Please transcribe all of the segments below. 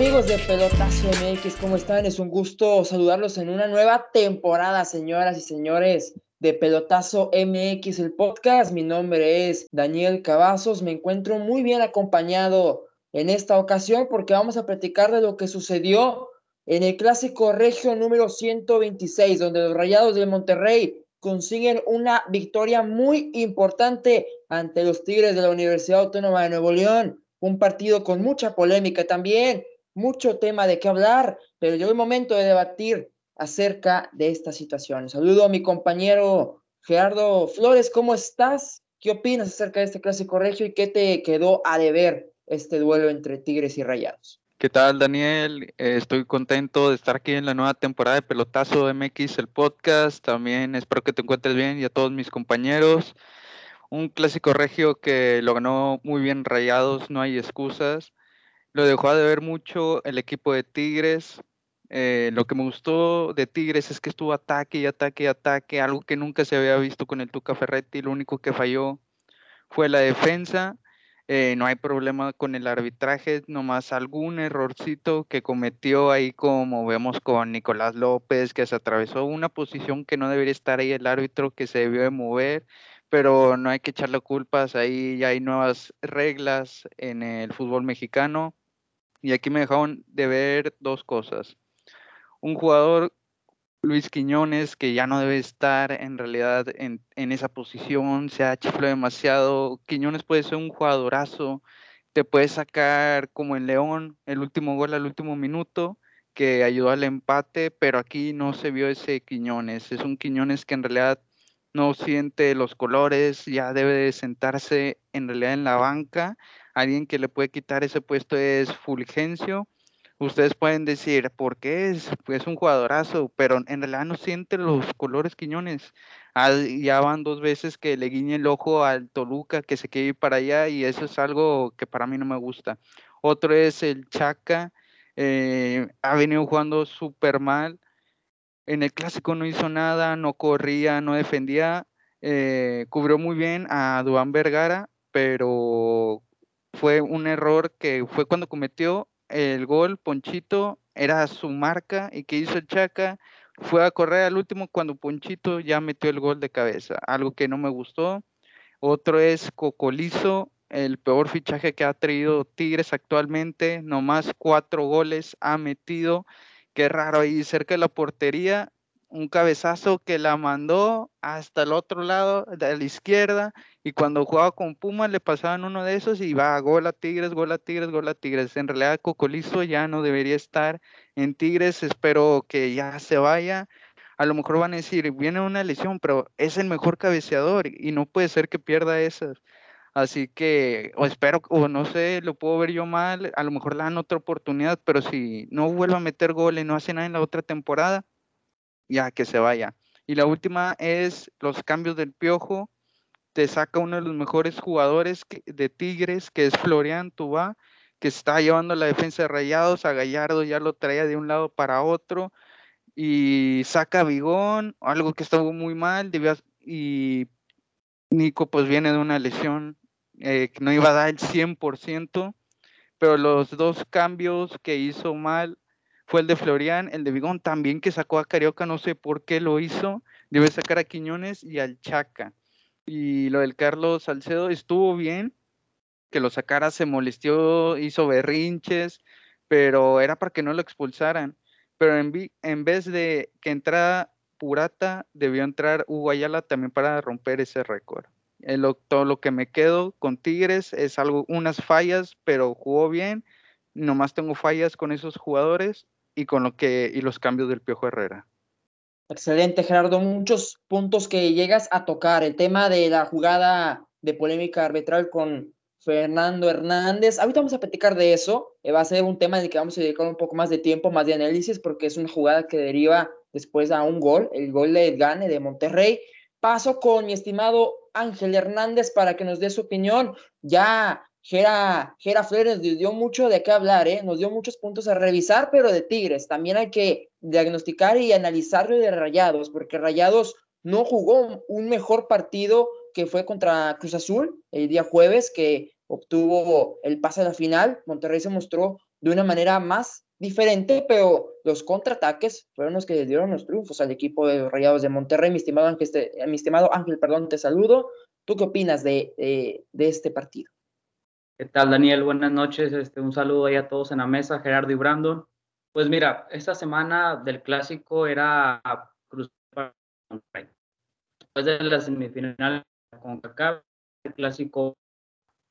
amigos de Pelotazo MX? ¿Cómo están? Es un gusto saludarlos en una nueva temporada, señoras y señores de Pelotazo MX, el podcast. Mi nombre es Daniel Cavazos. Me encuentro muy bien acompañado en esta ocasión porque vamos a platicar de lo que sucedió en el clásico regio número 126, donde los Rayados de Monterrey consiguen una victoria muy importante ante los Tigres de la Universidad Autónoma de Nuevo León. Un partido con mucha polémica también, mucho tema de qué hablar, pero llegó el momento de debatir acerca de esta situación. Saludo a mi compañero Gerardo Flores, ¿cómo estás? ¿Qué opinas acerca de este clásico regio y qué te quedó a deber este duelo entre Tigres y Rayados? ¿Qué tal, Daniel? Eh, estoy contento de estar aquí en la nueva temporada de Pelotazo MX, el podcast. También espero que te encuentres bien y a todos mis compañeros. Un clásico regio que lo ganó muy bien Rayados, no hay excusas. Lo dejó de ver mucho el equipo de Tigres. Eh, lo que me gustó de Tigres es que estuvo ataque y ataque y ataque, algo que nunca se había visto con el Tuca Ferretti. Lo único que falló fue la defensa eh, no hay problema con el arbitraje, nomás algún errorcito que cometió ahí, como vemos con Nicolás López, que se atravesó una posición que no debería estar ahí el árbitro, que se debió de mover, pero no hay que echarle culpas, ahí ya hay nuevas reglas en el fútbol mexicano. Y aquí me dejaron de ver dos cosas. Un jugador Luis Quiñones, que ya no debe estar en realidad en, esa posición, se ha chiflado demasiado. Quiñones puede ser un jugadorazo, te puede sacar como en León el último gol al último minuto, que ayudó al empate, pero aquí no se vio ese Quiñones. Es un Quiñones que en realidad no siente los colores, ya debe de sentarse en realidad en la banca. Alguien que le puede quitar ese puesto es Fulgencio ustedes pueden decir, ¿por qué es? Pues un jugadorazo, pero en realidad no siente los colores Quiñones. Ah, ya van dos veces que le guiñe el ojo al Toluca, que se quiere ir para allá, y eso es algo que para mí no me gusta. Otro es el Chaca, eh, ha venido jugando súper mal. En el clásico no hizo nada, no corría, no defendía. Eh, cubrió muy bien a Duan Vergara, pero fue un error que fue cuando cometió el gol, Ponchito, era su marca y que hizo el Chaca, fue a correr al último cuando Ponchito ya metió el gol de cabeza, algo que no me gustó. Otro es Cocolizo, el peor fichaje que ha traído Tigres actualmente, nomás cuatro goles ha metido, qué raro ahí cerca de la portería, un cabezazo que la mandó hasta el otro lado de la izquierda y cuando jugaba con Puma le pasaban uno de esos y va gol a Tigres, gol a Tigres, gol a Tigres. En realidad Cocolizo ya no debería estar en Tigres, espero que ya se vaya. A lo mejor van a decir, viene una lesión, pero es el mejor cabeceador y no puede ser que pierda esas. Así que, o espero, o no sé, lo puedo ver yo mal, a lo mejor le dan otra oportunidad, pero si no vuelve a meter goles, no hace nada en la otra temporada, ya que se vaya. Y la última es los cambios del piojo te saca uno de los mejores jugadores de Tigres, que es Florian Tubá, que está llevando la defensa de Rayados, a Gallardo ya lo traía de un lado para otro, y saca a Bigón, algo que estuvo muy mal, y Nico pues viene de una lesión eh, que no iba a dar el 100%, pero los dos cambios que hizo mal fue el de Florian, el de Bigón también que sacó a Carioca, no sé por qué lo hizo, debe sacar a Quiñones y al Chaca. Y lo del Carlos Salcedo estuvo bien, que lo sacara, se molestó, hizo berrinches, pero era para que no lo expulsaran. Pero en, en vez de que entrara Purata, debió entrar Hugo Ayala también para romper ese récord. todo lo que me quedo con Tigres es algo, unas fallas, pero jugó bien. Nomás tengo fallas con esos jugadores y con lo que y los cambios del Piojo Herrera. Excelente, Gerardo. Muchos puntos que llegas a tocar. El tema de la jugada de polémica arbitral con Fernando Hernández. Ahorita vamos a platicar de eso. Eh, va a ser un tema en el que vamos a dedicar un poco más de tiempo, más de análisis, porque es una jugada que deriva después a un gol, el gol de Gane de Monterrey. Paso con mi estimado Ángel Hernández para que nos dé su opinión. Ya Gera, Gera Flores nos dio mucho de qué hablar, ¿eh? nos dio muchos puntos a revisar, pero de Tigres. También hay que diagnosticar y analizarlo de Rayados, porque Rayados no jugó un mejor partido que fue contra Cruz Azul el día jueves, que obtuvo el pase a la final. Monterrey se mostró de una manera más diferente, pero los contraataques fueron los que dieron los triunfos al equipo de los Rayados de Monterrey. Mi estimado Ángel, mi estimado Ángel perdón, te saludo. ¿Tú qué opinas de, de, este partido? ¿Qué tal, Daniel? Buenas noches. Este, un saludo ahí a todos en la mesa, Gerardo y Brandon. Pues mira, esta semana del clásico era cruz Después de la semifinal con Kaká, el clásico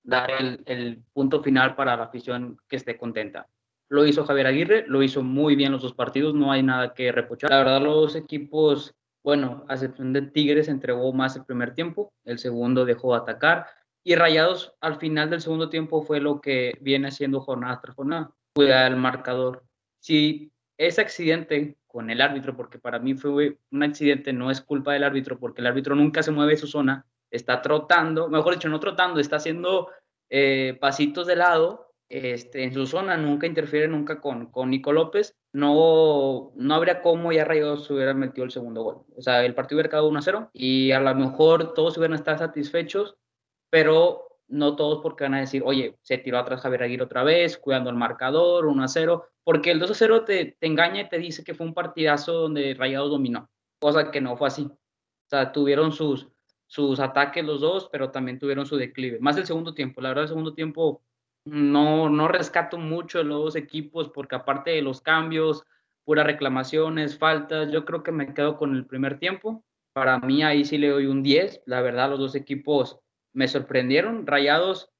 dar el, el punto final para la afición que esté contenta lo hizo Javier Aguirre, lo hizo muy bien los dos partidos, no hay nada que reprochar. La verdad, los dos equipos, bueno, a excepción de Tigres, entregó más el primer tiempo, el segundo dejó de atacar, y Rayados al final del segundo tiempo fue lo que viene haciendo jornada tras jornada, cuidar el marcador. Si ese accidente con el árbitro, porque para mí fue un accidente, no es culpa del árbitro, porque el árbitro nunca se mueve de su zona, está trotando, mejor dicho, no trotando, está haciendo eh, pasitos de lado este, en su zona, nunca interfiere nunca con, con Nico López, no, no habría cómo ya Rayos hubiera metido el segundo gol. O sea, el partido hubiera quedado 1-0 y a lo mejor todos hubieran estado satisfechos, pero no todos porque van a decir, oye, se tiró atrás Javier Aguirre otra vez, cuidando el marcador, 1-0, porque el 2-0 te, te engaña y te dice que fue un partidazo donde Rayados dominó, cosa que no fue así. O sea, tuvieron sus, sus ataques los dos, pero también tuvieron su declive. Más el segundo tiempo, la verdad, el segundo tiempo no, no rescato mucho los dos equipos porque aparte de los cambios, puras reclamaciones, faltas, yo creo que me quedo con el primer tiempo. Para mí ahí sí le doy un 10. La verdad, los dos equipos me sorprendieron. Rayados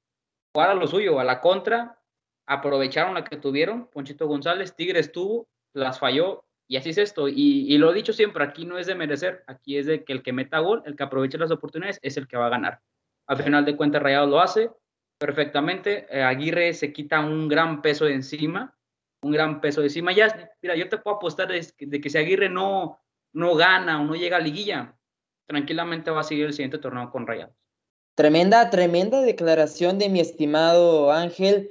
jugaron lo suyo, a la contra, aprovecharon la que tuvieron. Ponchito González, Tigres tuvo, las falló y así es esto. Y, lo he dicho siempre, aquí no es de merecer, aquí es de que el que meta gol, el que aproveche las oportunidades, es el que va a ganar. Al final de cuentas, Rayados lo hace, perfectamente. Eh, Aguirre se quita un gran peso de encima, un gran peso de encima. Ya, mira, yo te puedo apostar de que, si Aguirre no, no gana o no llega a liguilla, tranquilamente va a seguir el siguiente torneo con Rayados. Tremenda, tremenda declaración de mi estimado Ángel.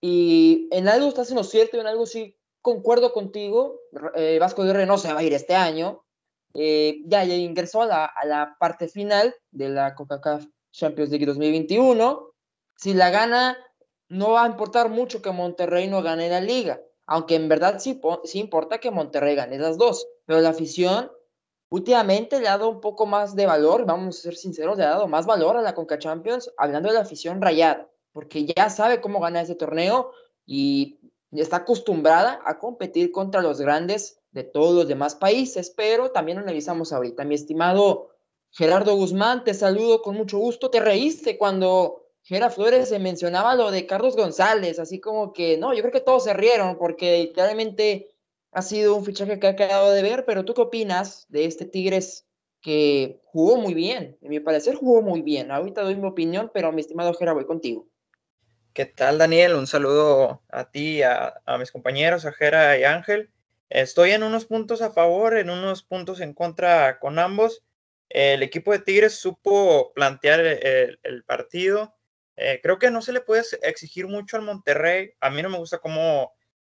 Y en algo estás en lo cierto, en algo sí concuerdo contigo. Eh, Vasco Aguirre no se va a ir este año. Eh, ya, ya ingresó a la, a la parte final de la Coca-Cola Champions League 2021 si la gana, no va a importar mucho que Monterrey no gane la liga, aunque en verdad sí, sí importa que Monterrey gane las dos, pero la afición últimamente le ha dado un poco más de valor, vamos a ser sinceros, le ha dado más valor a la Conca Champions, hablando de la afición rayada, porque ya sabe cómo gana ese torneo y está acostumbrada a competir contra los grandes de todos los demás países, pero también analizamos ahorita. Mi estimado Gerardo Guzmán, te saludo con mucho gusto. Te reíste cuando Gera Flores se mencionaba lo de Carlos González, así como que, no, yo creo que todos se rieron porque literalmente ha sido un fichaje que ha quedado de ver, pero ¿tú qué opinas de este Tigres que jugó muy bien? En mi parecer jugó muy bien. Ahorita doy mi opinión, pero mi estimado Gera, voy contigo. ¿Qué tal, Daniel? Un saludo a ti, a, a mis compañeros, a Gera y Ángel. Estoy en unos puntos a favor, en unos puntos en contra con ambos. El equipo de Tigres supo plantear el, el partido, eh, creo que no se le puede exigir mucho al Monterrey. A mí no me gusta cómo,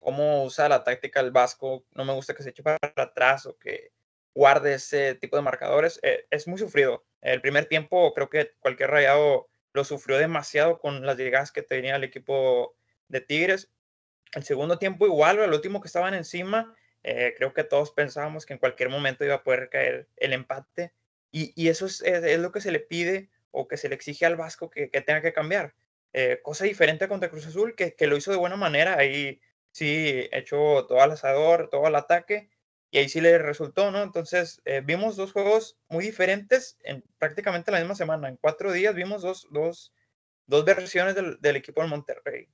cómo usa la táctica el Vasco. No me gusta que se eche para atrás o que guarde ese tipo de marcadores. Eh, es muy sufrido. El primer tiempo creo que cualquier rayado lo sufrió demasiado con las llegadas que tenía el equipo de Tigres. El segundo tiempo igual, el último que estaban encima, eh, creo que todos pensábamos que en cualquier momento iba a poder caer el empate. Y, eso es, lo que se le pide o que se le exige al Vasco que, tenga que cambiar. Eh, cosa diferente contra Cruz Azul, que, lo hizo de buena manera, ahí sí echó todo al asador, todo al ataque, y ahí sí le resultó, ¿no? Entonces, eh, vimos dos juegos muy diferentes en prácticamente la misma semana. En cuatro días vimos dos, dos, dos versiones del, del, equipo del Monterrey.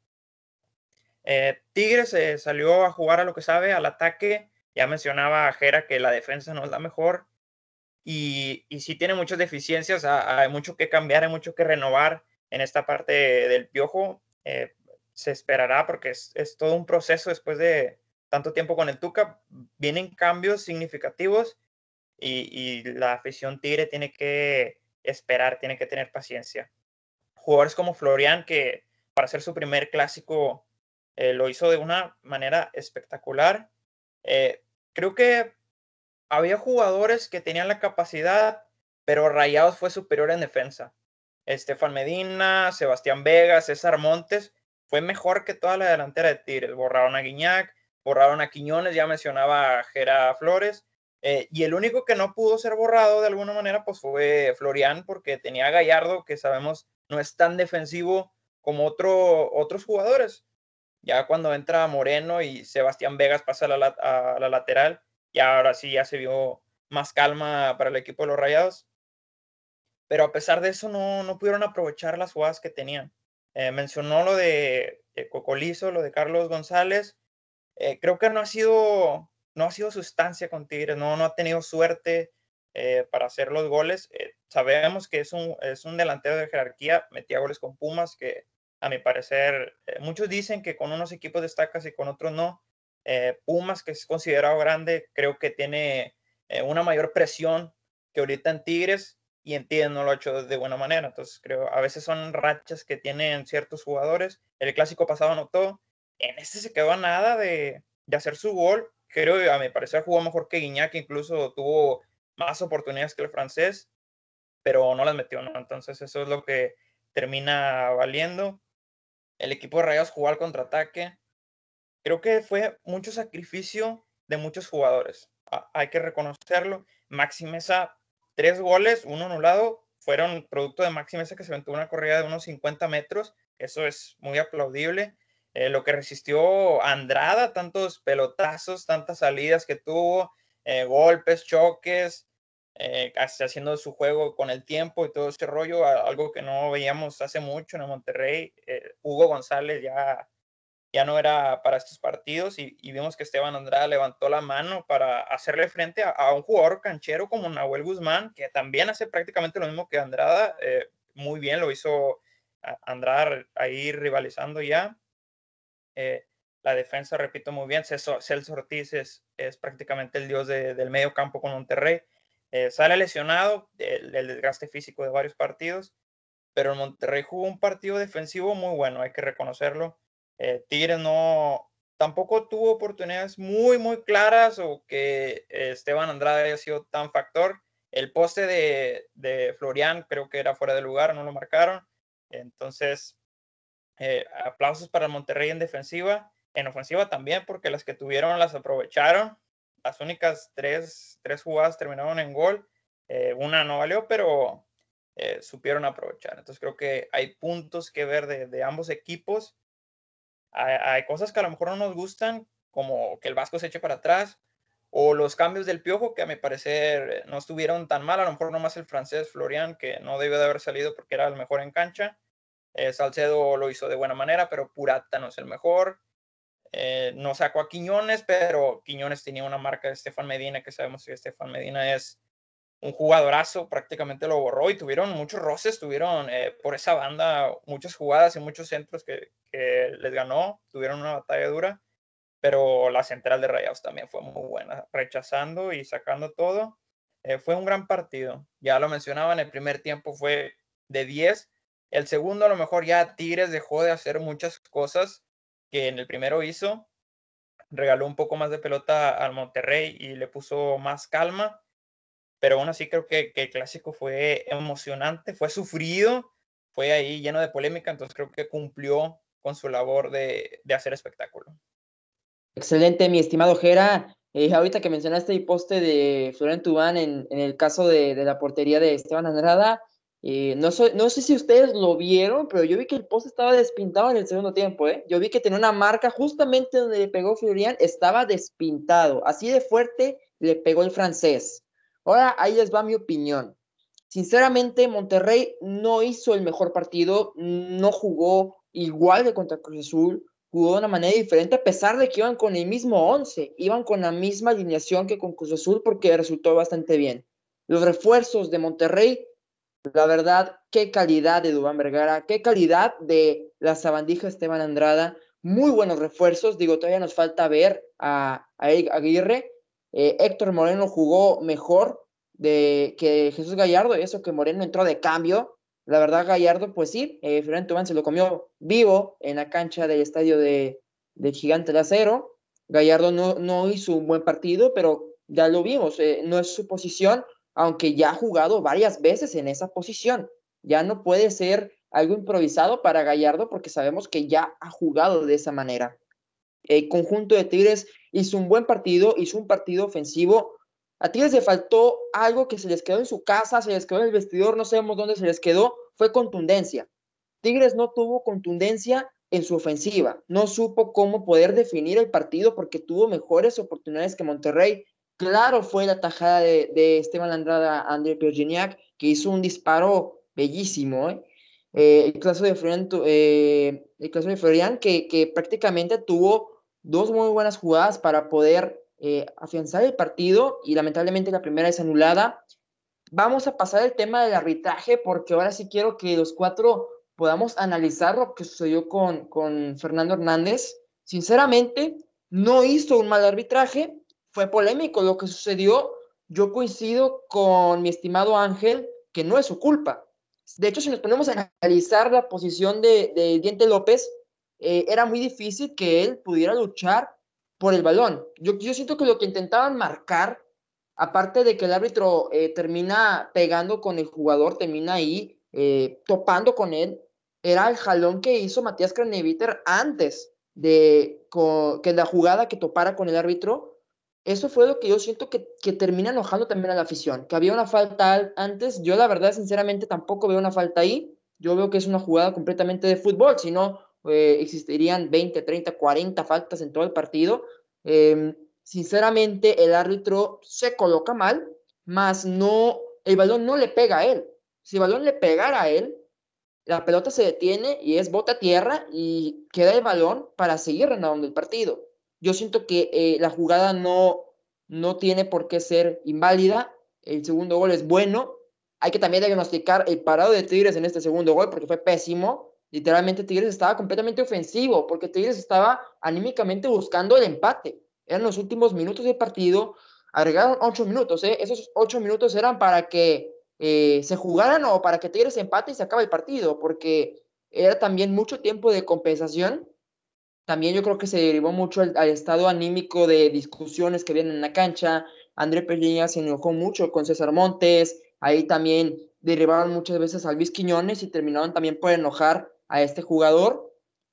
Eh, Tigres salió a jugar a lo que sabe, al ataque. Ya mencionaba a Jera que la defensa no es la mejor y, y sí tiene muchas deficiencias, hay mucho que cambiar, hay mucho que renovar en esta parte del piojo. Eh, se esperará porque es, es, todo un proceso después de tanto tiempo con el Tuca. Vienen cambios significativos y, y, la afición Tigre tiene que esperar, tiene que tener paciencia. Jugadores como Florian, que para hacer su primer clásico eh, lo hizo de una manera espectacular. Eh, creo que había jugadores que tenían la capacidad, pero Rayados fue superior en defensa. Estefan Medina, Sebastián Vega, César Montes fue mejor que toda la delantera de Tigres. Borraron a Guiñac, borraron a Quiñones, ya mencionaba a Gera Flores. Eh, y el único que no pudo ser borrado de alguna manera, pues fue Florian, porque tenía Gallardo, que sabemos no es tan defensivo como otro, otros jugadores. Ya cuando entra Moreno y Sebastián Vegas pasa a la, a la lateral, y ahora sí ya se vio más calma para el equipo de los Rayados. Pero a pesar de eso, no, no pudieron aprovechar las jugadas que tenían. Eh, mencionó lo de, Cocolizo, lo de Carlos González. Eh, creo que no ha sido, no ha sido sustancia con Tigres, no, no ha tenido suerte eh, para hacer los goles. sabemos que es un, es un delantero de jerarquía, metía goles con Pumas, que a mi parecer, muchos dicen que con unos equipos destacas y con otros no. Pumas, que es considerado grande, creo que tiene una mayor presión que ahorita en Tigres y entienden no lo ha hecho de buena manera. Entonces, creo, a veces son rachas que tienen ciertos jugadores. El clásico pasado anotó, en este se quedó a nada de, de hacer su gol. Creo, a mi parecer, jugó mejor que Guiñac, incluso tuvo más oportunidades que el francés, pero no las metió, ¿no? Entonces, eso es lo que termina valiendo. El equipo de Rayos jugó al contraataque. Creo que fue mucho sacrificio de muchos jugadores. hay que reconocerlo. Maxi Mesa tres goles, uno anulado, fueron producto de Maxi Mesa que se aventó una corrida de unos 50 metros. Eso es muy aplaudible. Eh, lo que resistió Andrada, tantos pelotazos, tantas salidas que tuvo, eh, golpes, choques, eh, haciendo su juego con el tiempo y todo ese rollo, algo que no veíamos hace mucho en el Monterrey. Hugo González ya ya no era para estos partidos y, vimos que Esteban Andrada levantó la mano para hacerle frente a, un jugador canchero como Nahuel Guzmán, que también hace prácticamente lo mismo que Andrada. Eh, muy bien, lo hizo Andrada ahí rivalizando ya. Eh, la defensa, repito muy bien, Celso, Ortiz es, es, prácticamente el dios del medio campo con Monterrey. Eh, sale lesionado, el desgaste físico de varios partidos, pero el Monterrey jugó un partido defensivo muy bueno, hay que reconocerlo eh, no, tampoco tuvo oportunidades muy, muy claras o que Esteban Andrade haya sido tan factor. El poste de, de Florian creo que era fuera de lugar, no lo marcaron. Entonces, eh, aplausos para Monterrey en defensiva. En ofensiva también, porque las que tuvieron las aprovecharon. Las únicas tres, tres jugadas terminaron en gol. Eh, una no valió, pero supieron aprovechar. Entonces creo que hay puntos que ver de, de ambos equipos hay, cosas que a lo mejor no nos gustan, como que el Vasco se eche para atrás, o los cambios del Piojo, que a mi parecer no estuvieron tan mal, a lo mejor nomás el francés Florian, que no debió de haber salido porque era el mejor en cancha. Eh, Salcedo lo hizo de buena manera, pero Purata no es el mejor. Eh, no sacó a Quiñones, pero Quiñones tenía una marca de Estefan Medina, que sabemos que Estefan Medina es un jugadorazo, prácticamente lo borró y tuvieron muchos roces, tuvieron eh, por esa banda muchas jugadas y muchos centros que, les ganó, tuvieron una batalla dura, pero la central de Rayados también fue muy buena, rechazando y sacando todo. Eh, fue un gran partido, ya lo mencionaba, en el primer tiempo fue de 10, el segundo a lo mejor ya Tigres dejó de hacer muchas cosas que en el primero hizo, regaló un poco más de pelota al Monterrey y le puso más calma pero aún así creo que, el clásico fue emocionante, fue sufrido, fue ahí lleno de polémica, entonces creo que cumplió con su labor de, hacer espectáculo. Excelente, mi estimado Jera. Eh, ahorita que mencionaste el poste de Florent Tubán en, el caso de, la portería de Esteban Andrada, eh, no, no sé si ustedes lo vieron, pero yo vi que el poste estaba despintado en el segundo tiempo. ¿eh? Yo vi que tenía una marca justamente donde le pegó Florian, estaba despintado. Así de fuerte le pegó el francés. Ahora ahí les va mi opinión. Sinceramente, Monterrey no hizo el mejor partido, no jugó igual de contra Cruz Azul, jugó de una manera diferente, a pesar de que iban con el mismo 11, iban con la misma alineación que con Cruz Azul porque resultó bastante bien. Los refuerzos de Monterrey, la verdad, qué calidad de Dubán Vergara, qué calidad de la sabandija Esteban Andrada, muy buenos refuerzos, digo, todavía nos falta ver a, a Aguirre, eh, Héctor Moreno jugó mejor de, que Jesús Gallardo, y eso que Moreno entró de cambio. La verdad, Gallardo, pues sí, eh, Fernando se lo comió vivo en la cancha del estadio de, Gigante de Acero. Gallardo no, no, hizo un buen partido, pero ya lo vimos, eh, no es su posición, aunque ya ha jugado varias veces en esa posición. Ya no puede ser algo improvisado para Gallardo porque sabemos que ya ha jugado de esa manera. El conjunto de Tigres hizo un buen partido, hizo un partido ofensivo. A Tigres le faltó algo que se les quedó en su casa, se les quedó en el vestidor, no sabemos dónde se les quedó, fue contundencia. Tigres no tuvo contundencia en su ofensiva, no supo cómo poder definir el partido porque tuvo mejores oportunidades que Monterrey. Claro fue la tajada de, Esteban Andrada a André Pierginiak, que hizo un disparo bellísimo. ¿eh? Eh, el caso de Florian, eh, el caso de Florian que, que, prácticamente tuvo dos muy buenas jugadas para poder afianzar el partido y lamentablemente la primera es anulada. Vamos a pasar el tema del arbitraje porque ahora sí quiero que los cuatro podamos analizar lo que sucedió con, con Fernando Hernández. Sinceramente, no hizo un mal arbitraje, fue polémico lo que sucedió. Yo coincido con mi estimado Ángel que no es su culpa. De hecho, si nos ponemos a analizar la posición de, de Diente López, eh, era muy difícil que él pudiera luchar por el balón. Yo, siento que lo que intentaban marcar, aparte de que el árbitro eh, termina pegando con el jugador, termina ahí eh, topando con él, era el jalón que hizo Matías Craneviter antes de que la jugada que topara con el árbitro. Eso fue lo que yo siento que, que, termina enojando también a la afición, que había una falta antes, yo la verdad sinceramente tampoco veo una falta ahí, yo veo que es una jugada completamente de fútbol, si no eh, existirían 20, 30, 40 faltas en todo el partido. Em, sinceramente el árbitro se coloca mal, más no, el balón no le pega a él. Si el balón le pegara a él, la pelota se detiene y es bota a tierra y queda el balón para seguir renovando el partido. Yo siento que eh, la jugada no, no tiene por qué ser inválida. El segundo gol es bueno. Hay que también diagnosticar el parado de Tigres en este segundo gol porque fue pésimo. Literalmente Tigres estaba completamente ofensivo porque Tigres estaba anímicamente buscando el empate. Eran los últimos minutos del partido. Agregaron ocho minutos. ¿eh? Esos ocho minutos eran para que eh, se jugaran o para que Tigres empate y se acabe el partido porque era también mucho tiempo de compensación también yo creo que se derivó mucho al, estado anímico de discusiones que vienen en la cancha. André Peña se enojó mucho con César Montes. Ahí también derivaron muchas veces a Luis Quiñones y terminaron también por enojar a este jugador.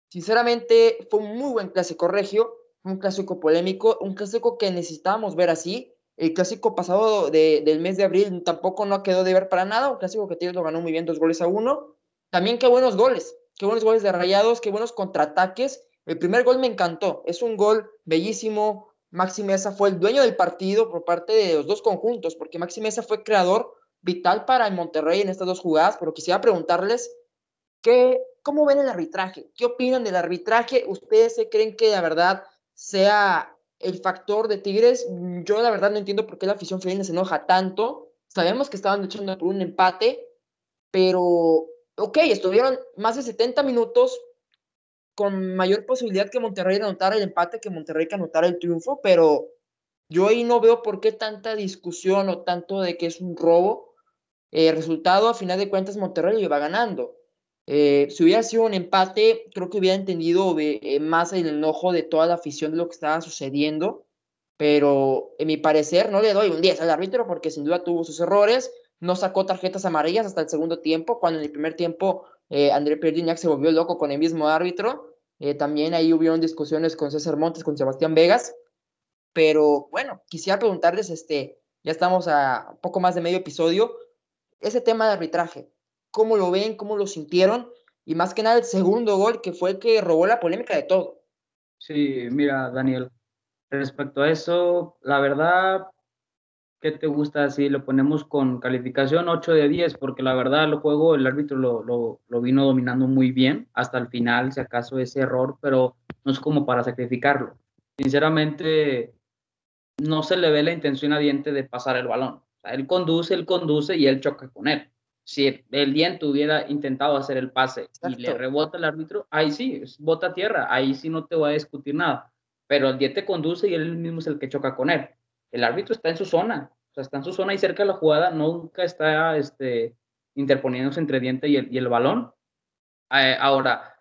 Sinceramente, fue un muy buen clásico regio, un clásico polémico, un clásico que necesitábamos ver así. El clásico pasado del mes de abril tampoco no quedó de ver para nada, un clásico que Tigres lo ganó muy bien, dos goles a uno. También qué buenos goles, qué buenos goles de rayados, qué buenos contraataques el primer gol me encantó, es un gol bellísimo. Maxi Mesa fue el dueño del partido por parte de los dos conjuntos, porque Maxi Mesa fue creador vital para el Monterrey en estas dos jugadas, pero quisiera preguntarles cómo ven el arbitraje, qué opinan del arbitraje, ustedes se creen que la verdad sea el factor de Tigres, yo la verdad no entiendo por qué la afición felina se enoja tanto, sabemos que estaban luchando por un empate, pero ok, estuvieron más de 70 minutos con mayor posibilidad que Monterrey anotara el empate que Monterrey que anotara el triunfo, pero yo ahí no veo por qué tanta discusión o tanto de que es un robo. El resultado, a final de cuentas, Monterrey lo iba ganando. Eh, si hubiera sido un empate, creo que hubiera entendido eh, más el enojo de toda la afición de lo que estaba sucediendo, pero en mi parecer no le doy un 10 al árbitro porque sin duda tuvo sus errores, no sacó tarjetas amarillas hasta el segundo tiempo, cuando en el primer tiempo eh, André Pierre se volvió loco con el mismo árbitro. También ahí hubieron discusiones con César Montes, con Sebastián Vegas. Pero bueno, quisiera preguntarles, este, ya estamos a poco más de medio episodio, ese tema de arbitraje, ¿cómo lo ven? ¿Cómo lo sintieron? Y más que nada el segundo gol, que fue el que robó la polémica de todo. Sí, mira, Daniel, respecto a eso, la verdad, ¿qué te gusta si lo ponemos con calificación 8 de 10? Porque la verdad el juego, el árbitro lo, lo, lo, vino dominando muy bien hasta el final, si acaso ese error, pero no es como para sacrificarlo. Sinceramente, no se le ve la intención a de pasar el balón. O él conduce, él conduce y él choca con él. Si el Diente hubiera intentado hacer el pase y le rebota el árbitro, ahí sí, bota tierra, ahí sí no te voy a discutir nada. Pero el Diente conduce y él mismo es el que choca con él el árbitro está en su zona, o sea, está en su zona y cerca de la jugada, nunca está este, interponiéndose entre diente y el, balón. Eh, ahora,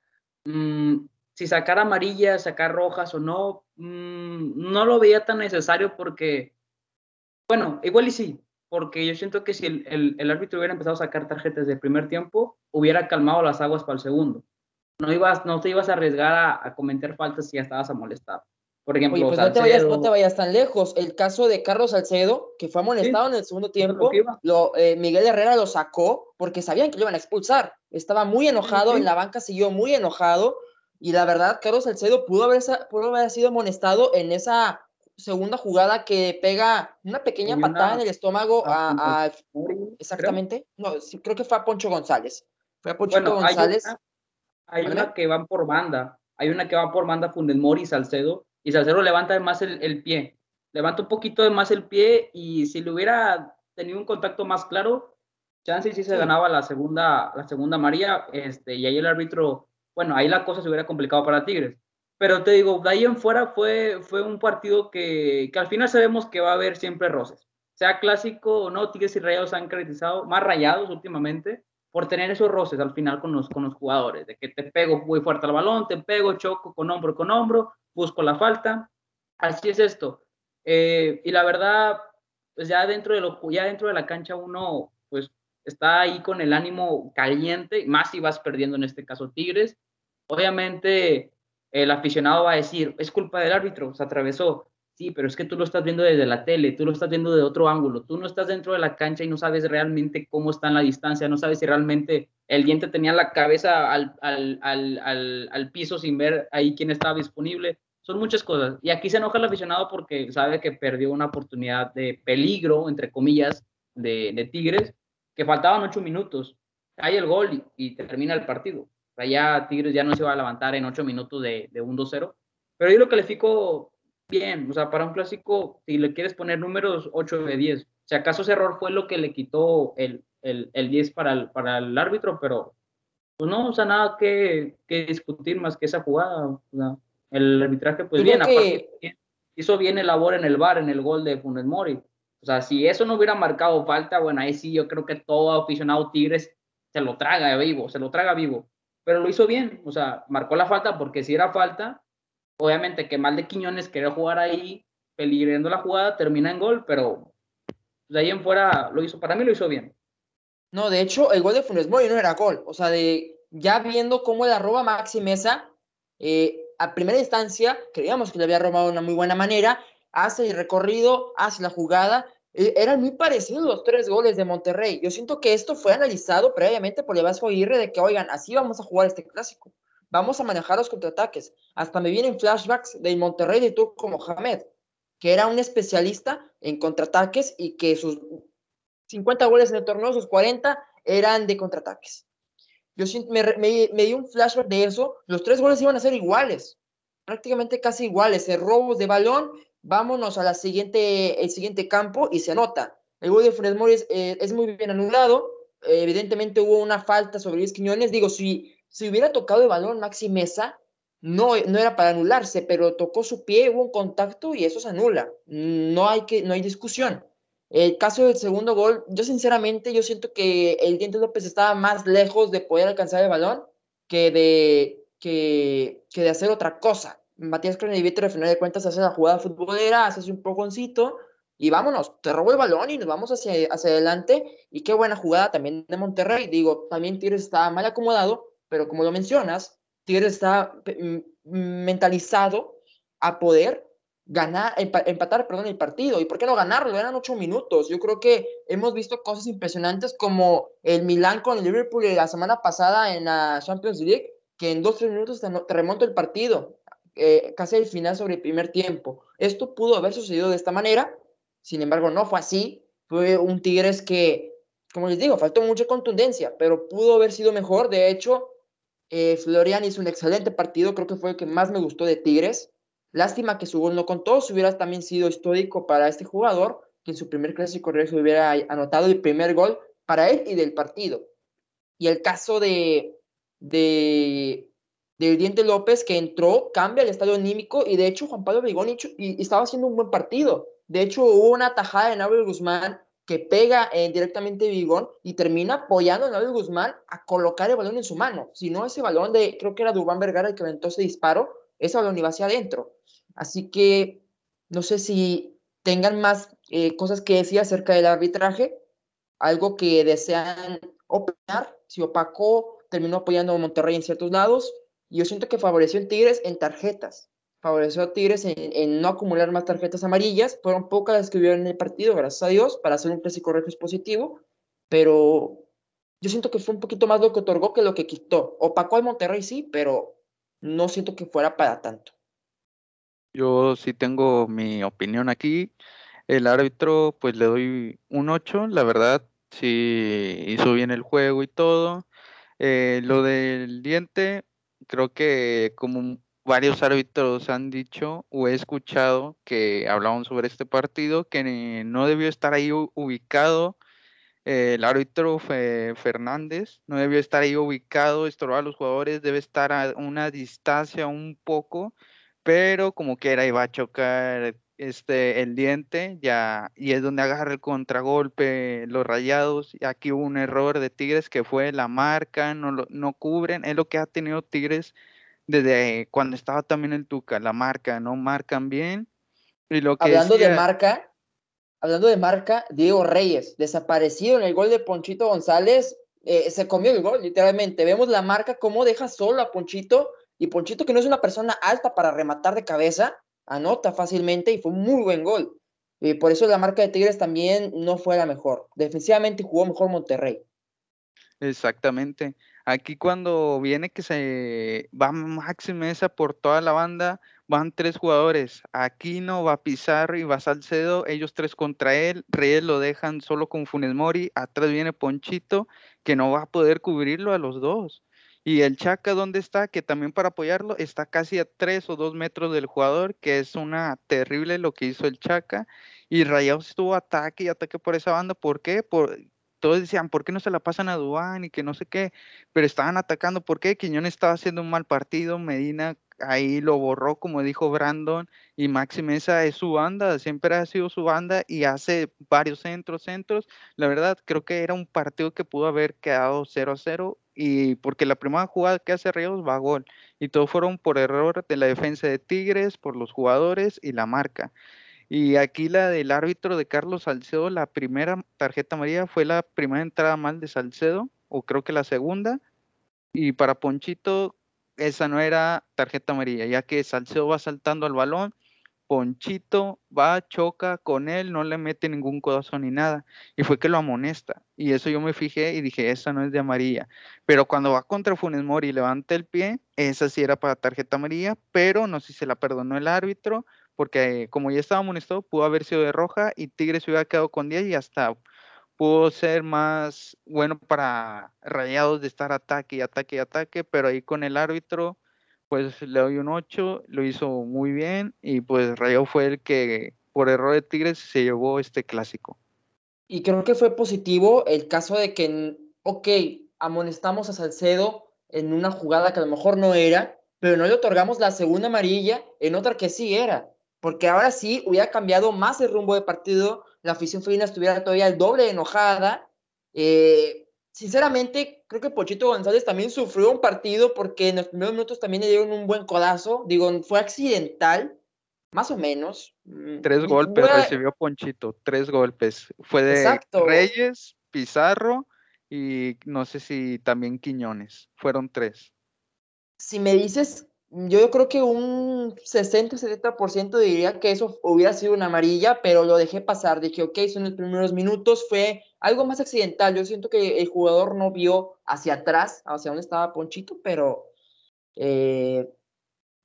mm, si sacar amarillas, sacar rojas o no, mm, no lo veía tan necesario porque, bueno, igual y sí, porque yo siento que si el, el, árbitro hubiera empezado a sacar tarjetas del primer tiempo, hubiera calmado las aguas para el segundo. No, ibas, no te ibas a arriesgar a, a cometer faltas si ya estabas a molestar. Por ejemplo, pues no, te vayas, no te vayas tan lejos. El caso de Carlos Salcedo, que fue amonestado en el segundo tiempo, lo, eh, Miguel Herrera lo sacó porque sabían que lo iban a expulsar. Estaba muy enojado, en la banca siguió muy enojado. Y la verdad, Carlos Salcedo pudo haber, pudo haber sido amonestado en esa segunda jugada que pega una pequeña patada en el estómago a, exactamente. No, creo que fue a Poncho González. Fue a Poncho González. Hay, una, que van por banda. Hay una que va por banda Funes Mori y Salcedo y Salcedo levanta más el, el, pie, levanta un poquito de más el pie y si le hubiera tenido un contacto más claro, chance sí se ganaba la segunda, la segunda María, este, y ahí el árbitro, bueno, ahí la cosa se hubiera complicado para Tigres. Pero te digo, de ahí en fuera fue, fue un partido que, que al final sabemos que va a haber siempre roces. Sea clásico o no, Tigres y Rayados han caracterizado, más rayados últimamente, por tener esos roces al final con los, con los jugadores, de que te pego muy fuerte al balón, te pego, choco con hombro con hombro, busco la falta. Así es esto. Eh, y la verdad, pues ya dentro, de lo, ya dentro de la cancha uno pues está ahí con el ánimo caliente, más si vas perdiendo en este caso Tigres. Obviamente el aficionado va a decir, es culpa del árbitro, se atravesó. Sí, pero es que tú lo estás viendo desde la tele, tú lo estás viendo de otro ángulo, tú no estás dentro de la cancha y no sabes realmente cómo está en la distancia, no sabes si realmente el diente tenía la cabeza al, al, al, al piso sin ver ahí quién estaba disponible. Son muchas cosas. Y aquí se enoja el aficionado porque sabe que perdió una oportunidad de peligro, entre comillas, de, Tigres, que faltaban ocho minutos. Hay el gol y, termina el partido. Allá Tigres ya no se va a levantar en ocho minutos de, de un 2-0. Pero yo lo califico bien, o sea, para un clásico, si le quieres poner números, 8 de 10. Si acaso ese error fue lo que le quitó el, el, el 10 para el, para el árbitro, pero pues no, o sea, nada que, que discutir más que esa jugada. O sea, el arbitraje, pues bien, aparte, hizo bien el labor en el bar, en el gol de Funes Mori. O sea, si eso no hubiera marcado falta, bueno, ahí sí yo creo que todo aficionado Tigres se lo traga vivo, se lo traga vivo. Pero lo hizo bien, o sea, marcó la falta porque si era falta, Obviamente que mal de Quiñones quería jugar ahí, peligrando la jugada, termina en gol, pero de ahí en fuera lo hizo, para mí lo hizo bien. No, de hecho, el gol de Funes Mori no era gol. O sea, de ya viendo cómo la roba Maxi Mesa, eh, a primera instancia creíamos que le había robado de una muy buena manera, hace el recorrido, hace la jugada. Eh, eran muy parecidos los tres goles de Monterrey. Yo siento que esto fue analizado previamente por Vasco Aguirre de que, oigan, así vamos a jugar este clásico vamos a manejar los contraataques. Hasta me vienen flashbacks del Monterrey de Turco Mohamed, que era un especialista en contraataques y que sus 50 goles en el torneo, sus 40 eran de contraataques. Yo me, me, me di un flashback de eso. Los tres goles iban a ser iguales, prácticamente casi iguales. El robo de balón, vámonos a la siguiente, el siguiente campo y se anota. El gol de Funes es, eh, es muy bien anulado. evidentemente hubo una falta sobre Luis Quiñones. Digo, si si hubiera tocado el balón Maxi Mesa, no, no era para anularse, pero tocó su pie, hubo un contacto y eso se anula. No hay, que, no hay discusión. El caso del segundo gol, yo sinceramente, yo siento que el Diente López estaba más lejos de poder alcanzar el balón que de, que, que de hacer otra cosa. Matías Croneviter, al final de cuentas, hace la jugada futbolera, hace un poconcito y vámonos, te robo el balón y nos vamos hacia, hacia adelante. Y qué buena jugada también de Monterrey. Digo, también Tigres estaba mal acomodado, pero como lo mencionas, Tigres está mentalizado a poder ganar, empatar, perdón, el partido. ¿Y por qué no ganarlo? Eran ocho minutos. Yo creo que hemos visto cosas impresionantes como el Milán con el Liverpool la semana pasada en la Champions League, que en dos, tres minutos te, remonta el partido, eh, casi el final sobre el primer tiempo. Esto pudo haber sucedido de esta manera, sin embargo no fue así. Fue un Tigres que, como les digo, faltó mucha contundencia, pero pudo haber sido mejor. De hecho, eh, Florian hizo un excelente partido, creo que fue el que más me gustó de Tigres. Lástima que su gol no contó, si hubiera también sido histórico para este jugador, que en su primer clásico se hubiera anotado el primer gol para él y del partido. Y el caso de, de del Diente López que entró, cambia el estado anímico y de hecho Juan Pablo Vigón y, estaba haciendo un buen partido. De hecho hubo una tajada de Nahuel Guzmán que pega eh, directamente Vigón y termina apoyando a Nabil Guzmán a colocar el balón en su mano. Si no, ese balón de, creo que era Dubán Vergara el que aventó ese disparo, ese balón iba hacia adentro. Así que no sé si tengan más eh, cosas que decir acerca del arbitraje, algo que desean opinar si opacó, terminó apoyando a Monterrey en ciertos lados. Yo siento que favoreció a Tigres en tarjetas. Favoreció a Tigres en, no acumular más tarjetas amarillas. Fueron pocas las que hubieron en el partido, gracias a Dios, para hacer un clásico regio positivo. Pero yo siento que fue un poquito más lo que otorgó que lo que quitó. Opacó al Monterrey, sí, pero no siento que fuera para tanto. Yo sí tengo mi opinión aquí. El árbitro, pues le doy un 8, la verdad, sí hizo bien el juego y todo. Eh, lo del diente, creo que como varios árbitros han dicho o he escuchado que hablaban sobre este partido, que no debió estar ahí ubicado el árbitro Fernández, no debió estar ahí ubicado, estorbar a los jugadores, debe estar a una distancia un poco, pero como quiera iba a chocar este, el diente ya, y es donde agarra el contragolpe los rayados. Y aquí hubo un error de Tigres que fue la marca, no, lo, no cubren, es lo que ha tenido Tigres desde cuando estaba también el Tuca, la marca, no marcan bien. Y lo que hablando de marca, hablando de marca, Diego Reyes, desaparecido en el gol de Ponchito González, eh, se comió el gol, literalmente. Vemos la marca, cómo deja solo a Ponchito, y Ponchito, que no es una persona alta para rematar de cabeza, anota fácilmente y fue un muy buen gol. Y por eso la marca de Tigres también no fue la mejor. Defensivamente jugó mejor Monterrey. Exactamente. Aquí cuando viene que se va Maxi Mesa por toda la banda, van tres jugadores. Aquino, va Pizarro y va Salcedo, ellos tres contra él. Reyes lo dejan solo con Funes Mori. Atrás viene Ponchito, que no va a poder cubrirlo a los dos. Y el Chaca, ¿dónde está? Que también para apoyarlo está casi a tres o dos metros del jugador, que es una terrible lo que hizo el Chaca. Y Rayados estuvo ataque y ataque por esa banda. ¿Por qué? Por, todos decían, ¿por qué no se la pasan a Dubán y que no sé qué? Pero estaban atacando, ¿por qué? Quiñón estaba haciendo un mal partido, Medina ahí lo borró, como dijo Brandon, y Maxi Mesa es su banda, siempre ha sido su banda y hace varios centros, centros. La verdad, creo que era un partido que pudo haber quedado 0 a 0 y porque la primera jugada que hace Ríos va a gol y todo fueron por error de la defensa de Tigres, por los jugadores y la marca. Y aquí la del árbitro de Carlos Salcedo, la primera tarjeta amarilla fue la primera entrada mal de Salcedo, o creo que la segunda. Y para Ponchito, esa no era tarjeta amarilla, ya que Salcedo va saltando al balón, Ponchito va, choca con él, no le mete ningún codazo ni nada. Y fue que lo amonesta. Y eso yo me fijé y dije, esa no es de amarilla. Pero cuando va contra Funes Mori y levanta el pie, esa sí era para tarjeta amarilla, pero no sé si se la perdonó el árbitro, porque como ya estaba amonestado, pudo haber sido de roja y Tigres hubiera quedado con 10 y hasta pudo ser más bueno para Rayados de estar ataque y ataque y ataque, pero ahí con el árbitro, pues le doy un 8, lo hizo muy bien y pues Rayados fue el que por error de Tigres se llevó este clásico. Y creo que fue positivo el caso de que, ok, amonestamos a Salcedo en una jugada que a lo mejor no era, pero no le otorgamos la segunda amarilla en otra que sí era, porque ahora sí hubiera cambiado más el rumbo de partido, la afición felina estuviera todavía el doble enojada. Eh, sinceramente, creo que Pochito González también sufrió un partido porque en los primeros minutos también le dieron un buen codazo. Digo, fue accidental, más o menos. Mm, tres golpes recibió Ponchito, tres golpes. Fue de Reyes, Pizarro y no sé si también Quiñones. Fueron tres. Si me dices yo creo que un 60-70% diría que eso hubiera sido una amarilla, pero lo dejé pasar. Dije, ok, son los primeros minutos, fue algo más accidental. Yo siento que el jugador no vio hacia atrás, hacia dónde estaba Ponchito, pero eh,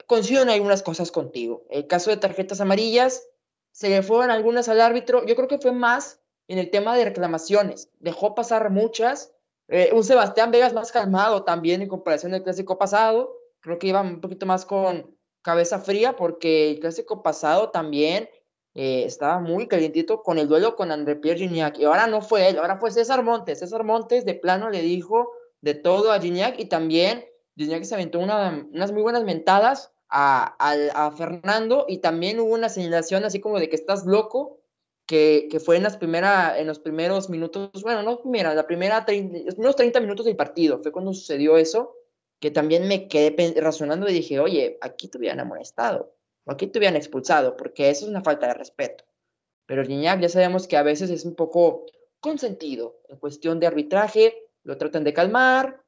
coincido en algunas cosas contigo. El caso de tarjetas amarillas, se le fueron algunas al árbitro. Yo creo que fue más en el tema de reclamaciones. Dejó pasar muchas. Eh, un Sebastián Vegas más calmado también en comparación al clásico pasado creo que iba un poquito más con cabeza fría porque el clásico pasado también eh, estaba muy calientito con el duelo con André Pierre Gignac. Y ahora no fue él, ahora fue César Montes. César Montes de plano le dijo de todo a Gignac y también Gignac se aventó unas muy buenas mentadas a, a, Fernando y también hubo una señalación así como de que estás loco. Que, que fue en, las primera, en los primeros minutos, bueno, no primera, la primera, unos 30 minutos del partido, fue cuando sucedió eso, que también me quedé razonando y dije, oye, aquí te hubieran amonestado, o aquí te hubieran expulsado, porque eso es una falta de respeto. Pero Gignac ya sabemos que a veces es un poco consentido en cuestión de arbitraje. lo tratan de calmar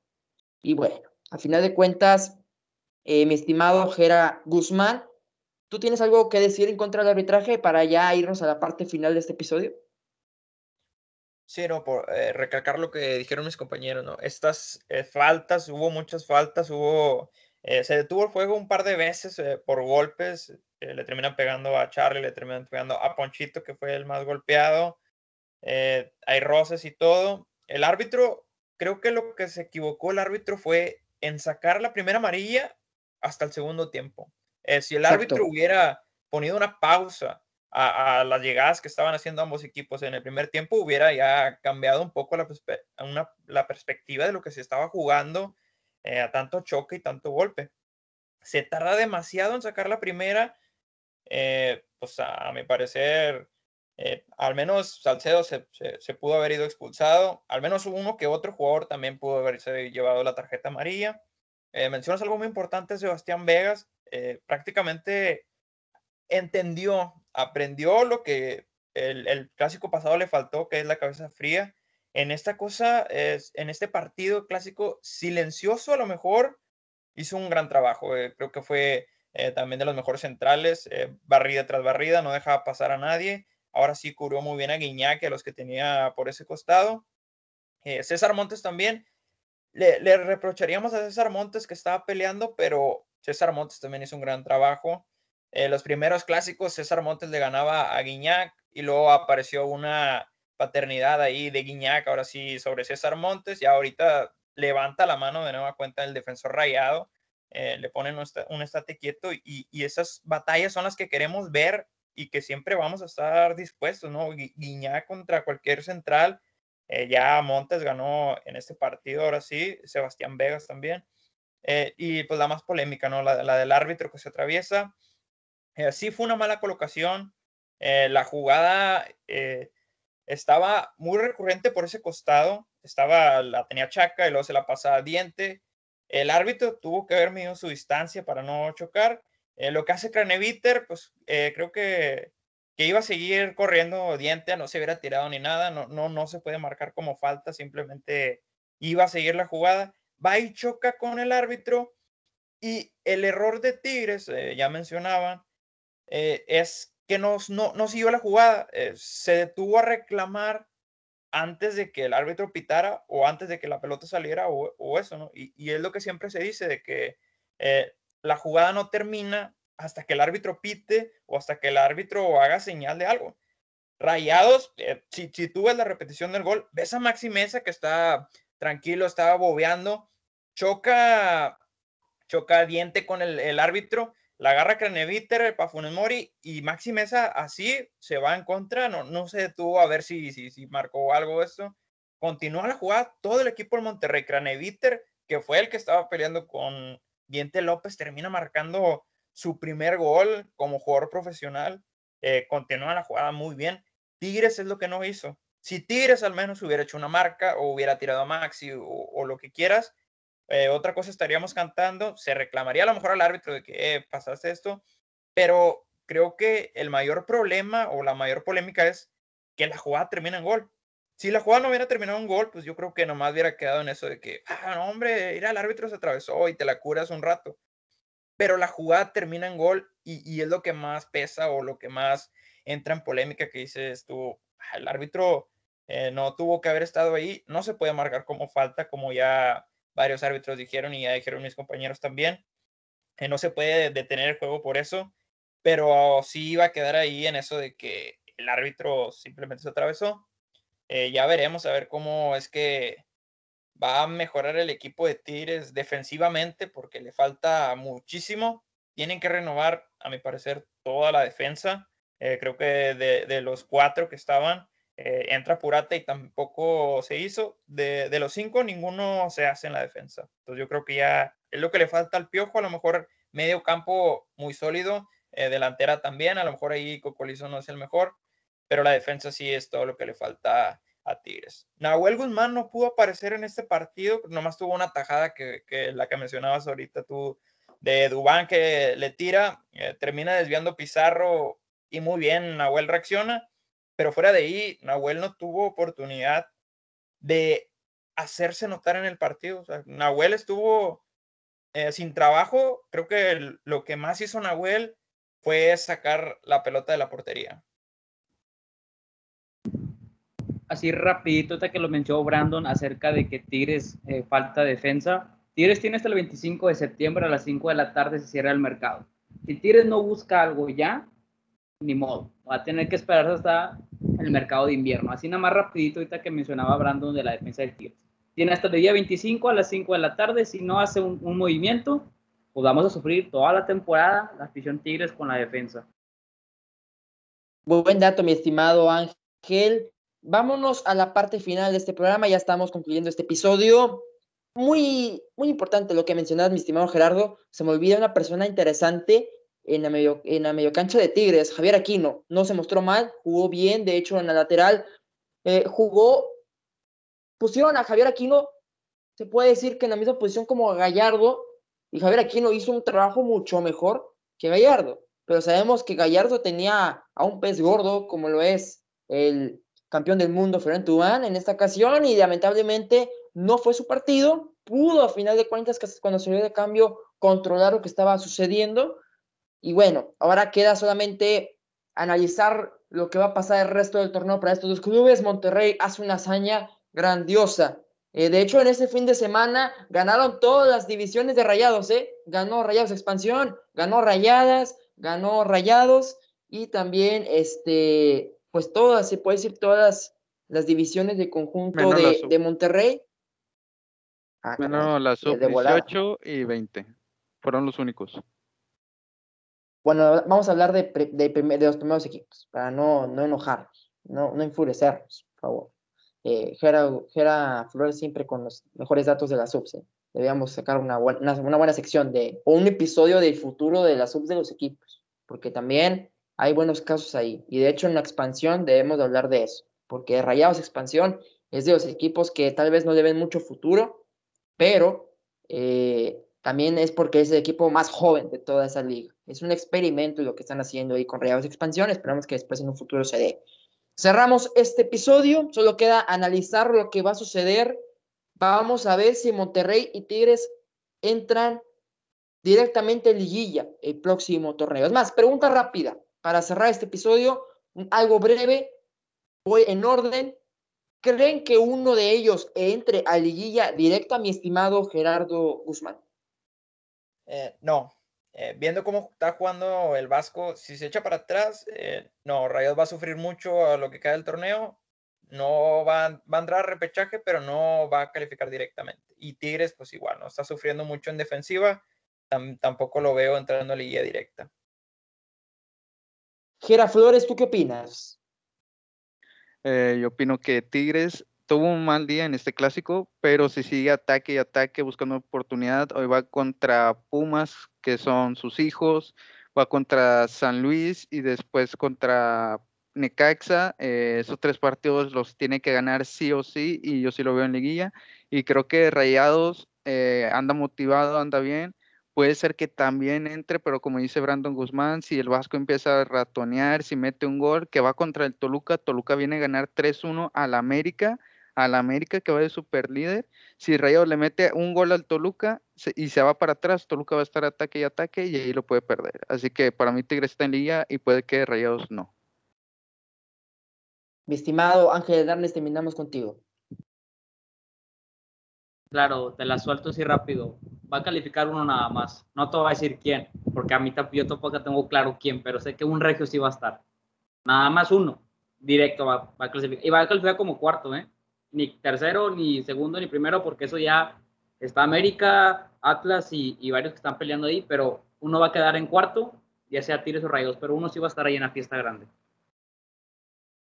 y bueno, a final de cuentas, eh, mi estimado Jera Guzmán, ¿tú tienes algo que decir en contra del arbitraje para ya irnos a la parte final de este episodio? Sí, no, por eh, recalcar lo que dijeron mis compañeros, ¿no? Estas eh, faltas, hubo muchas faltas, hubo, eh, se detuvo el juego un par de veces por golpes, le terminan pegando a Charlie, le terminan pegando a Ponchito, que fue el más golpeado, hay roces y todo. El árbitro, creo que lo que se equivocó el árbitro fue en sacar la primera amarilla hasta el segundo tiempo. si el árbitro hubiera ponido una pausa a, las llegadas que estaban haciendo ambos equipos en el primer tiempo, hubiera ya cambiado un poco la, perspectiva de lo que se estaba jugando eh, a tanto choque y tanto golpe. Se tarda demasiado en sacar la primera, eh, pues a, mi parecer, eh, al menos Salcedo se, se, pudo haber ido expulsado, al menos uno que otro jugador también pudo haberse llevado la tarjeta amarilla. mencionas algo muy importante, Sebastián Vegas, prácticamente entendió aprendió lo que el, clásico pasado le faltó, que es la cabeza fría. En esta cosa, es, en este partido clásico silencioso, a lo mejor hizo un gran trabajo. Eh, creo que fue eh, también de los mejores centrales, eh, barrida tras barrida, no dejaba pasar a nadie. Ahora sí cubrió muy bien a Guiñac, a los que tenía por ese costado. César Montes también. Le, le, reprocharíamos a César Montes que estaba peleando, pero César Montes también hizo un gran trabajo. En los primeros clásicos, César Montes le ganaba a Guiñac y luego apareció una paternidad ahí de Guiñac, ahora sí, sobre César Montes. Y ahorita levanta la mano de nueva cuenta el defensor rayado, eh, le ponen un, estate quieto y, esas batallas son las que queremos ver y que siempre vamos a estar dispuestos, ¿no? Guiñac contra cualquier central. Eh, ya Montes ganó en este partido, ahora sí, Sebastián Vegas también. Eh, y pues la más polémica, ¿no? La, la del árbitro que se atraviesa. Eh, sí fue una mala colocación. Eh, la jugada eh, estaba muy recurrente por ese costado. Estaba, la tenía Chaca y luego se la pasa a Diente. El árbitro tuvo que haber medido su distancia para no chocar. lo que hace Craneviter, pues creo que, que, iba a seguir corriendo Diente, no se hubiera tirado ni nada. No, no, no se puede marcar como falta, simplemente iba a seguir la jugada. Va y choca con el árbitro. Y el error de Tigres, ya mencionaban, eh, es que no, no, siguió la jugada, eh, se detuvo a reclamar antes de que el árbitro pitara o antes de que la pelota saliera o, eso, ¿no? Y, es lo que siempre se dice, de que eh, la jugada no termina hasta que el árbitro pite o hasta que el árbitro haga señal de algo. Rayados, si, si, tú ves la repetición del gol, ves a Maxi Mesa que está tranquilo, estaba bobeando, choca, choca diente con el, el árbitro la agarra Craneviter para Funes Mori y Maxi Mesa así se va en contra, no, no se detuvo a ver si, si, si marcó algo esto. Continúa la jugada todo el equipo del Monterrey. Craneviter, que fue el que estaba peleando con Diente López, termina marcando su primer gol como jugador profesional. Eh, continúa la jugada muy bien. Tigres es lo que no hizo. Si Tigres al menos hubiera hecho una marca o hubiera tirado a Maxi o lo que quieras, eh, otra cosa estaríamos cantando, se reclamaría a lo mejor al árbitro de que eh, pasaste esto, pero creo que el mayor problema o la mayor polémica es que la jugada termina en gol. Si la jugada no hubiera terminado en gol, pues yo creo que nomás hubiera quedado en eso de que, ah, no, hombre, ir al árbitro se atravesó y te la curas un rato. Pero la jugada termina en gol y, es lo que más pesa o lo que más entra en polémica que dices tú, ah, el árbitro eh, no tuvo que haber estado ahí, no se puede marcar como falta, como ya varios árbitros dijeron y ya dijeron mis compañeros también. que no se puede detener el juego por eso, pero sí iba a quedar ahí en eso de que el árbitro simplemente se atravesó. Eh, ya veremos a ver cómo es que va a mejorar el equipo de Tigres defensivamente porque le falta muchísimo. Tienen que renovar, a mi parecer, toda la defensa. Eh, creo que de, de, los cuatro que estaban, eh, entra Purata y tampoco se hizo. De, los cinco, ninguno se hace en la defensa. Entonces yo creo que ya es lo que le falta al Piojo, a lo mejor medio campo muy sólido, eh, delantera también, a lo mejor ahí Cocolizo no es el mejor, pero la defensa sí es todo lo que le falta a Tigres. Nahuel Guzmán no pudo aparecer en este partido, nomás tuvo una tajada que, la que mencionabas ahorita tú de Dubán que le tira, eh, termina desviando Pizarro y muy bien, Nahuel reacciona pero fuera de ahí, Nahuel no tuvo oportunidad de hacerse notar en el partido. Nahuel estuvo eh, sin trabajo. Creo que lo que más hizo Nahuel fue sacar la pelota de la portería. Así rapidito, hasta que lo mencionó Brandon acerca de que Tigres eh, falta defensa. Tigres tiene hasta el 25 de septiembre a las 5 de la tarde se cierra el mercado. Si Tigres no busca algo ya, ni modo, va a tener que esperar hasta el mercado de invierno. Así nada más rapidito ahorita que mencionaba Brandon de la defensa de Tigres. Tiene hasta el día 25 a las 5 de la tarde, si no hace un, un movimiento, pues vamos a sufrir toda la temporada la afición Tigres con la defensa. Buen dato, mi estimado Ángel. Vámonos a la parte final de este programa, ya estamos concluyendo este episodio. Muy, muy importante lo que mencionas, mi estimado Gerardo. Se me olvida una persona interesante en la, medio, en la medio cancha de Tigres, Javier Aquino. No se mostró mal, jugó bien, de hecho en la lateral eh, jugó, pusieron a Javier Aquino, se puede decir que en la misma posición como Gallardo, y Javier Aquino hizo un trabajo mucho mejor que Gallardo. Pero sabemos que Gallardo tenía a un pez gordo, como lo es el campeón del mundo, Ferran Tubán, en esta ocasión, y lamentablemente no fue su partido. Pudo, a final de cuentas, cuando salió de cambio, controlar lo que estaba sucediendo y bueno, ahora queda solamente analizar lo que va a pasar el resto del torneo para estos dos clubes. Monterrey hace una hazaña grandiosa. Eh, de hecho, en ese fin de semana ganaron todas las divisiones de Rayados, ¿eh? Ganó Rayados Expansión, ganó Rayadas, ganó Rayados y también, este, pues todas, se puede decir todas las divisiones de conjunto de, de, Monterrey. Ah, Menos las sub 18 y 20. Fueron los únicos. Bueno, vamos a hablar de, de, los primeros equipos, para no, no enojarnos, no, no enfurecernos, por favor. Eh, Gera, Flores siempre con los mejores datos de la subs. ¿eh? Debíamos sacar una, buena, una, buena sección de, o un episodio del futuro de la subs de los equipos, porque también hay buenos casos ahí. Y de hecho en la expansión debemos de hablar de eso, porque Rayados Expansión es de los equipos que tal vez no le ven mucho futuro, pero eh, también es porque es el equipo más joven de toda esa liga. Es un experimento lo que están haciendo ahí con Rayados Expansión. Esperamos que después en un futuro se dé. Cerramos este episodio. Solo queda analizar lo que va a suceder. Vamos a ver si Monterrey y Tigres entran directamente en liguilla el próximo torneo. Es más, pregunta rápida para cerrar este episodio. Algo breve. Voy en orden. ¿Creen que uno de ellos entre a liguilla directa, mi estimado Gerardo Guzmán? Eh, no, eh, viendo cómo está jugando el Vasco, si se echa para atrás, eh, no, Rayos va a sufrir mucho a lo que cae del torneo. No va, va, a entrar a repechaje, pero no va a calificar directamente. Y Tigres, pues igual, no está sufriendo mucho en defensiva. tampoco lo veo entrando a la guía directa. Gera Flores, ¿tú qué opinas? yo opino que Tigres tuvo un mal día en este clásico, pero si sigue ataque y ataque buscando oportunidad, hoy va contra Pumas, que son sus hijos, va contra San Luis y después contra Necaxa. Eh, esos tres partidos los tiene que ganar sí o sí y yo sí lo veo en liguilla. Y creo que Rayados eh, anda motivado, anda bien. Puede ser que también entre, pero como dice Brandon Guzmán, si el Vasco empieza a ratonear, si mete un gol, que va contra el Toluca, Toluca viene a ganar 3-1 al América al América que va de super líder. Si Rayados le mete un gol al Toluca y se va para atrás, Toluca va a estar ataque y ataque y ahí lo puede perder. Así que para mí Tigres está en liga y puede que Rayados no. Mi estimado Ángel Hernández, terminamos contigo. Claro, te la suelto así rápido. Va a calificar uno nada más. No te voy a decir quién, porque a mí yo tampoco tengo claro quién, pero sé que un regio sí va a estar. Nada más uno. Directo va, va a clasificar. Y va a calificar como cuarto, ¿eh? Ni tercero, ni segundo, ni primero, porque eso ya está América, Atlas y, varios que están peleando ahí, pero uno va a quedar en cuarto, ya sea Tigres o Rayos, pero uno sí va a estar ahí en la fiesta grande.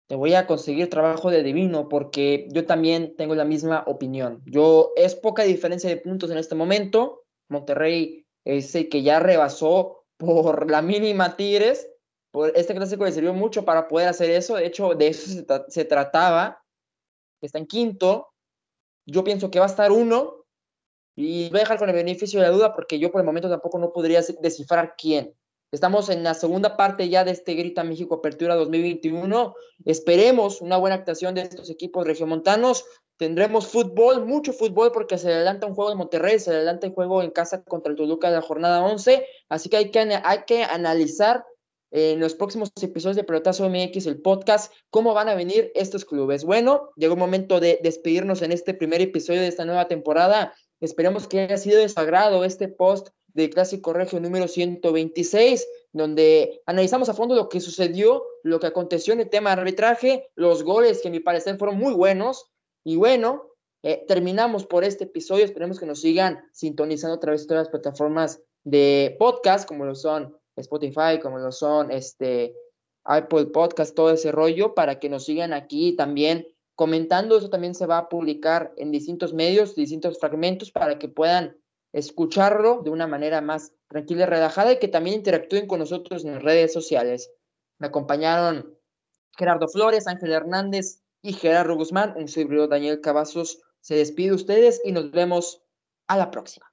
Te voy a conseguir trabajo de divino porque yo también tengo la misma opinión. Yo es poca diferencia de puntos en este momento. Monterrey es que ya rebasó por la mínima Tigres. Por este clásico le sirvió mucho para poder hacer eso. De hecho, de eso se trataba está en quinto. Yo pienso que va a estar uno y voy a dejar con el beneficio de la duda porque yo por el momento tampoco no podría descifrar quién. Estamos en la segunda parte ya de este Grita México Apertura 2021. Esperemos una buena actuación de estos equipos regiomontanos Tendremos fútbol, mucho fútbol, porque se adelanta un juego de Monterrey, se adelanta un juego en casa contra el Toluca de la jornada 11. Así que hay que, hay que analizar en los próximos episodios de Pelotazo MX, el podcast, cómo van a venir estos clubes. Bueno, llegó el momento de despedirnos en este primer episodio de esta nueva temporada. Esperemos que haya sido de su agrado este post de Clásico Regio número 126, donde analizamos a fondo lo que sucedió, lo que aconteció en el tema de arbitraje, los goles que a mi parecer fueron muy buenos, y bueno, eh, terminamos por este episodio. Esperemos que nos sigan sintonizando a través de todas las plataformas de podcast, como lo son Spotify, como lo son este, Apple Podcast, todo ese rollo, para que nos sigan aquí también comentando. Eso también se va a publicar en distintos medios, distintos fragmentos, para que puedan escucharlo de una manera más tranquila y relajada y que también interactúen con nosotros en redes sociales. Me acompañaron Gerardo Flores, Ángel Hernández, y Gerardo Guzmán. Un servidor Daniel Cavazos se despide de ustedes y nos vemos a la próxima.